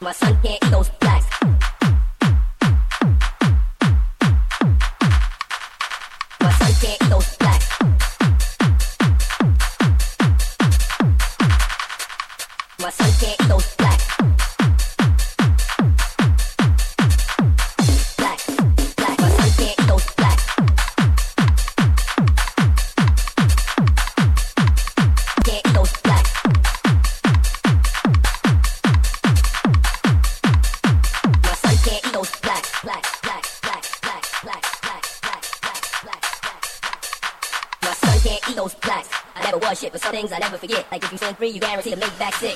My son can't free, you guarantee to make back sick.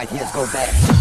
Here is go back.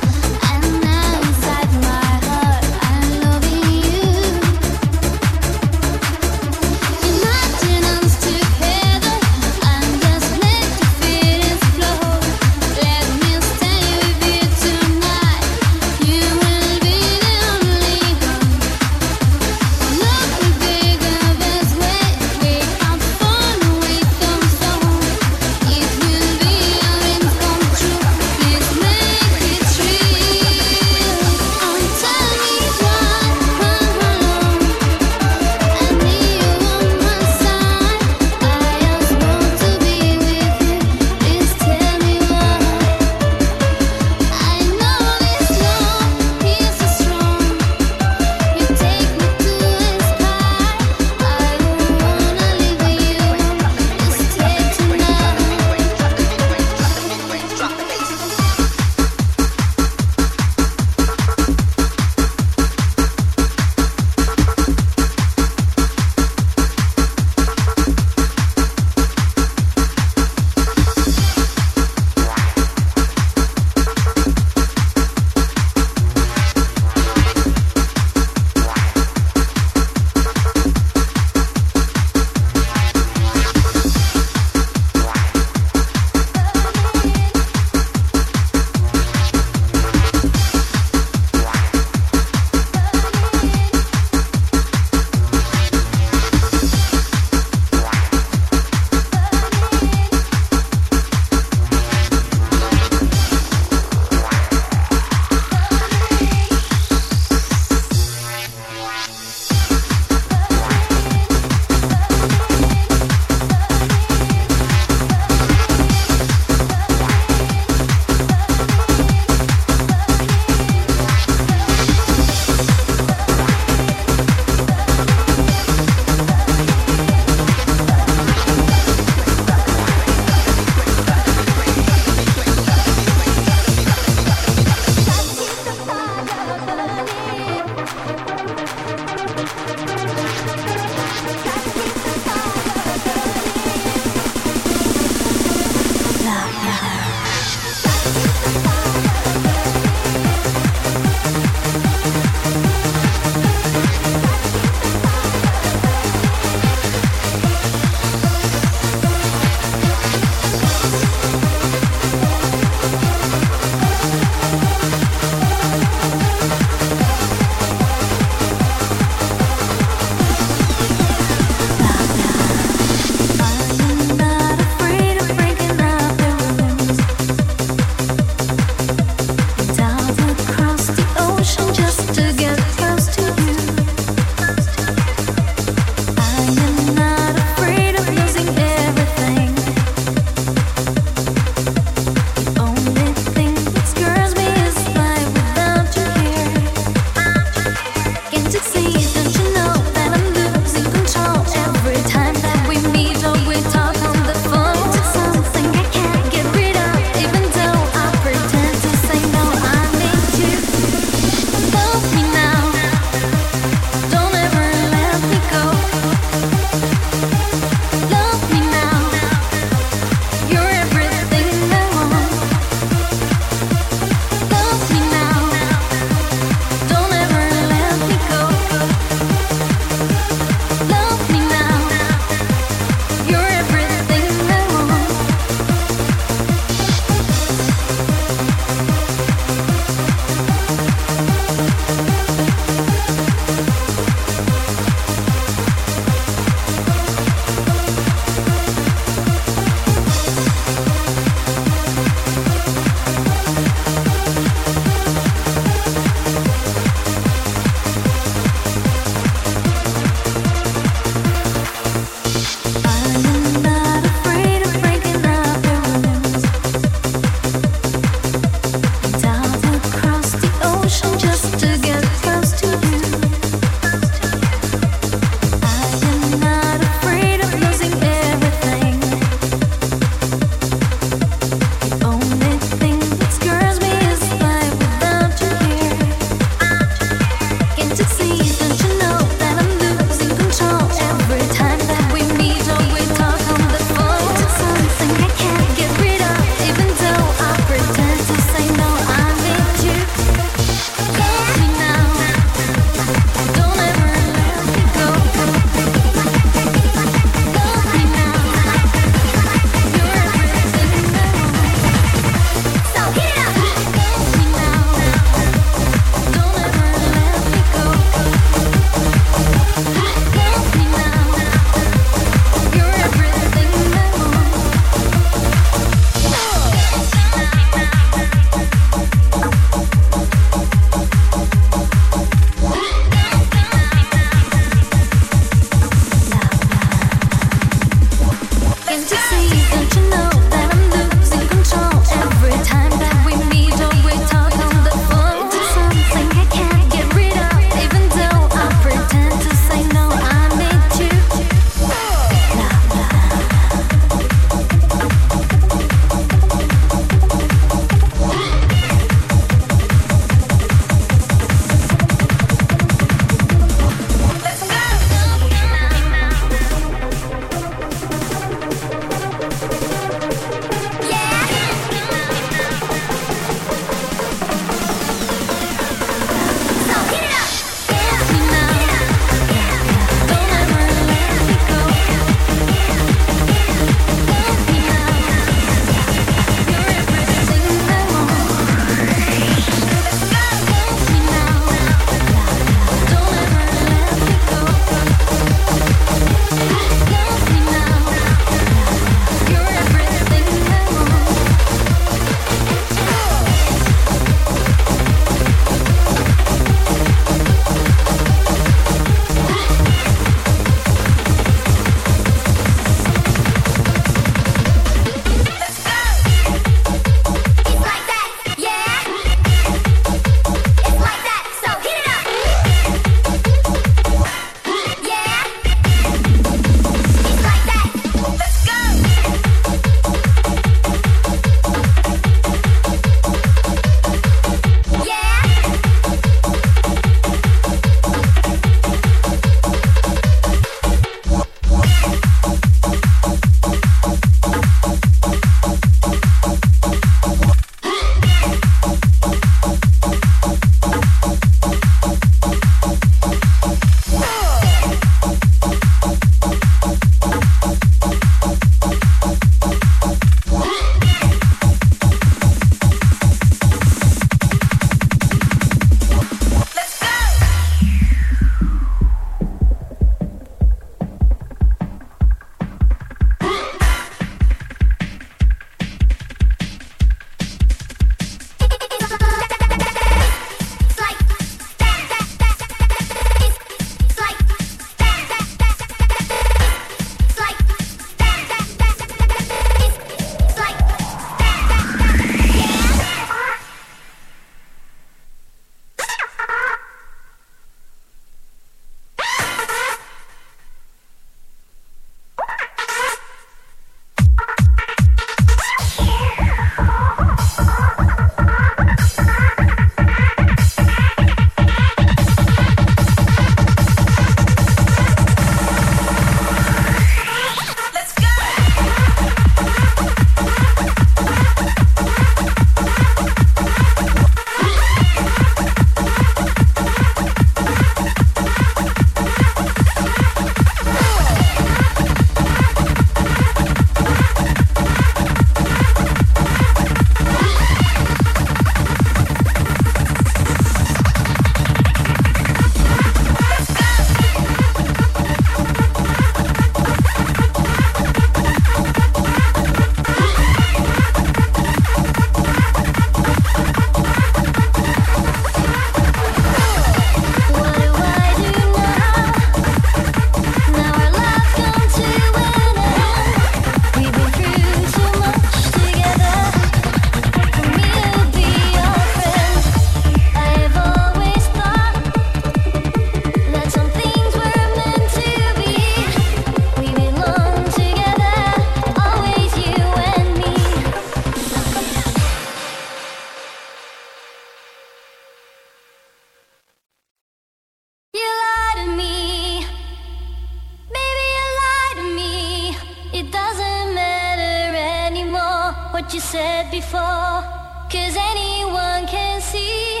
you said before. Cause anyone can see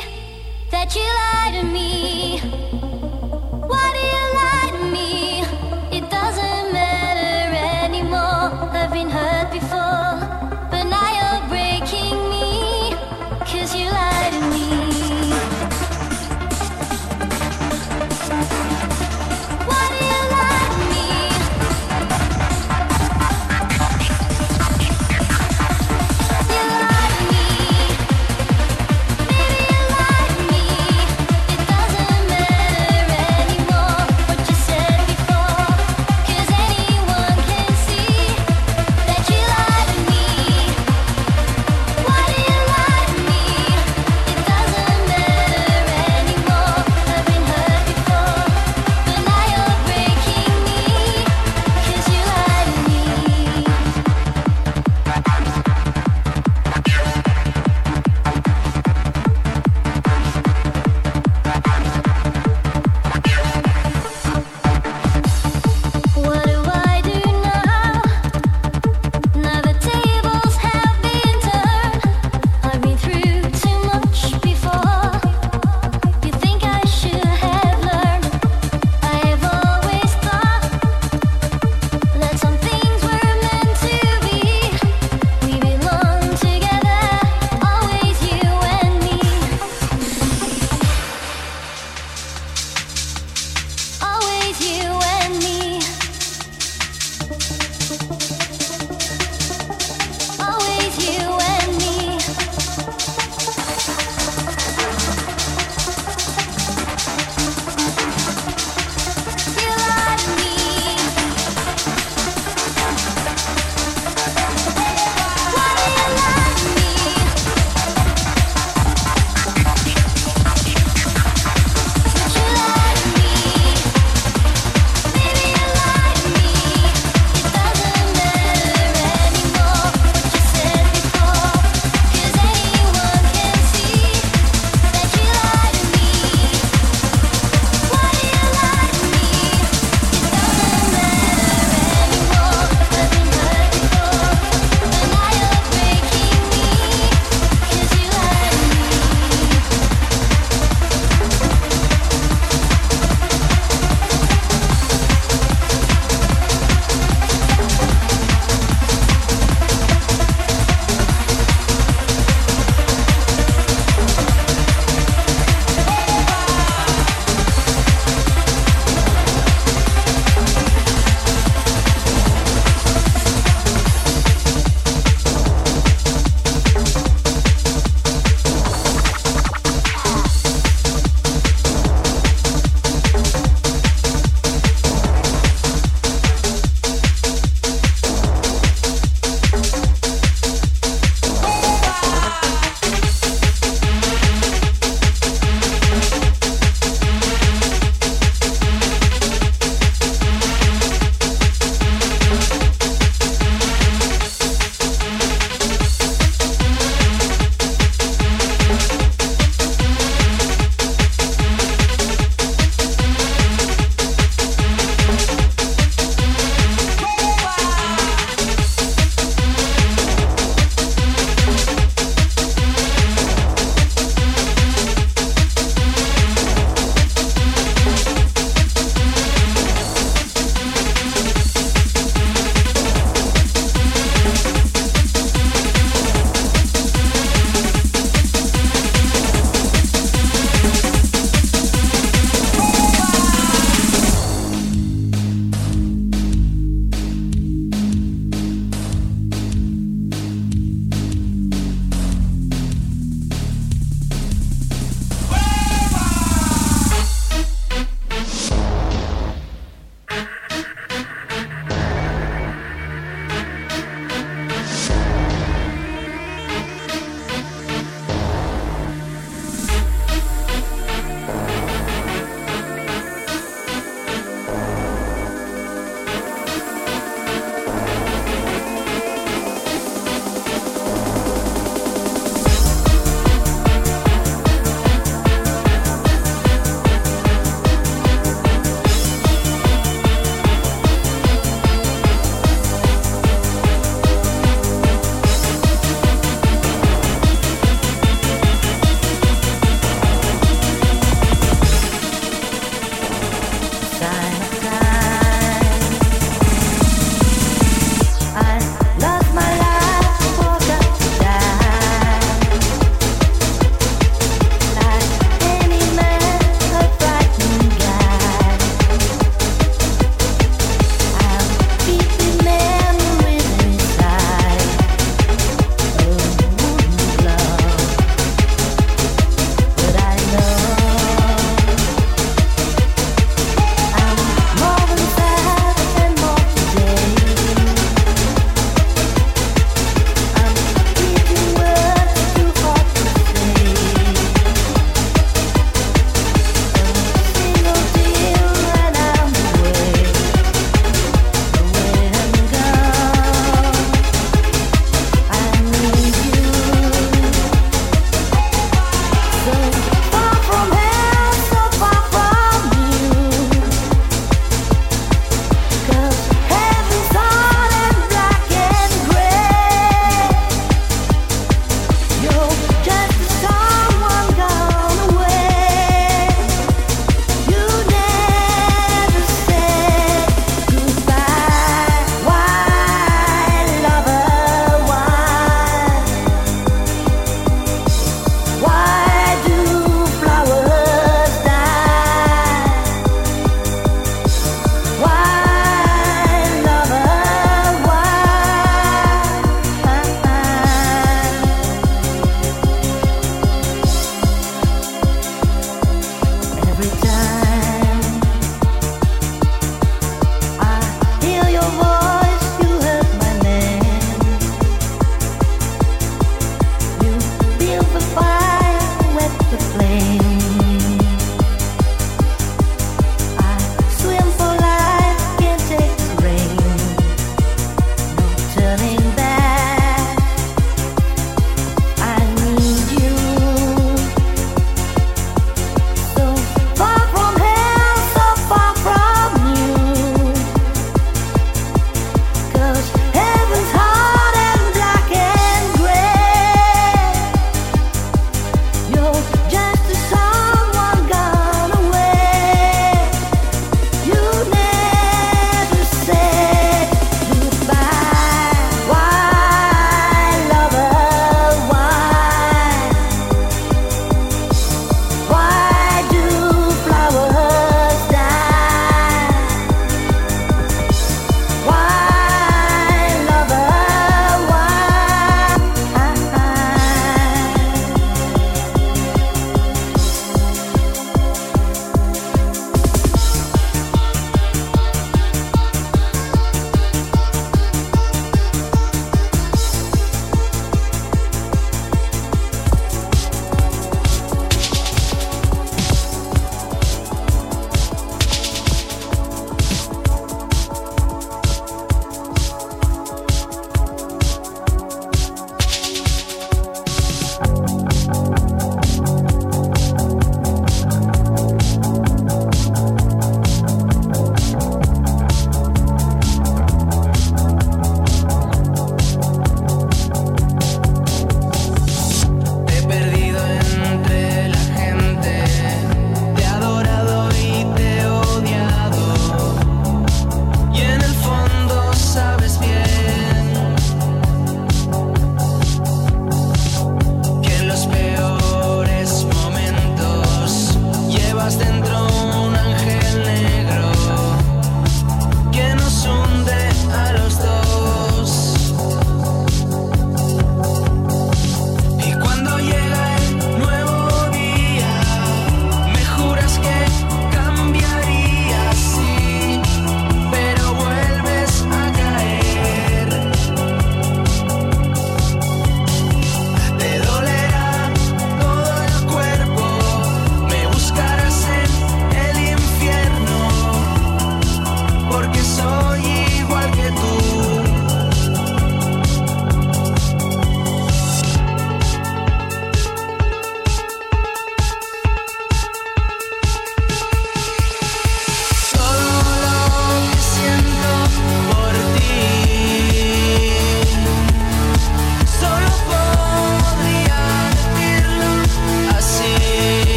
that you lie to me.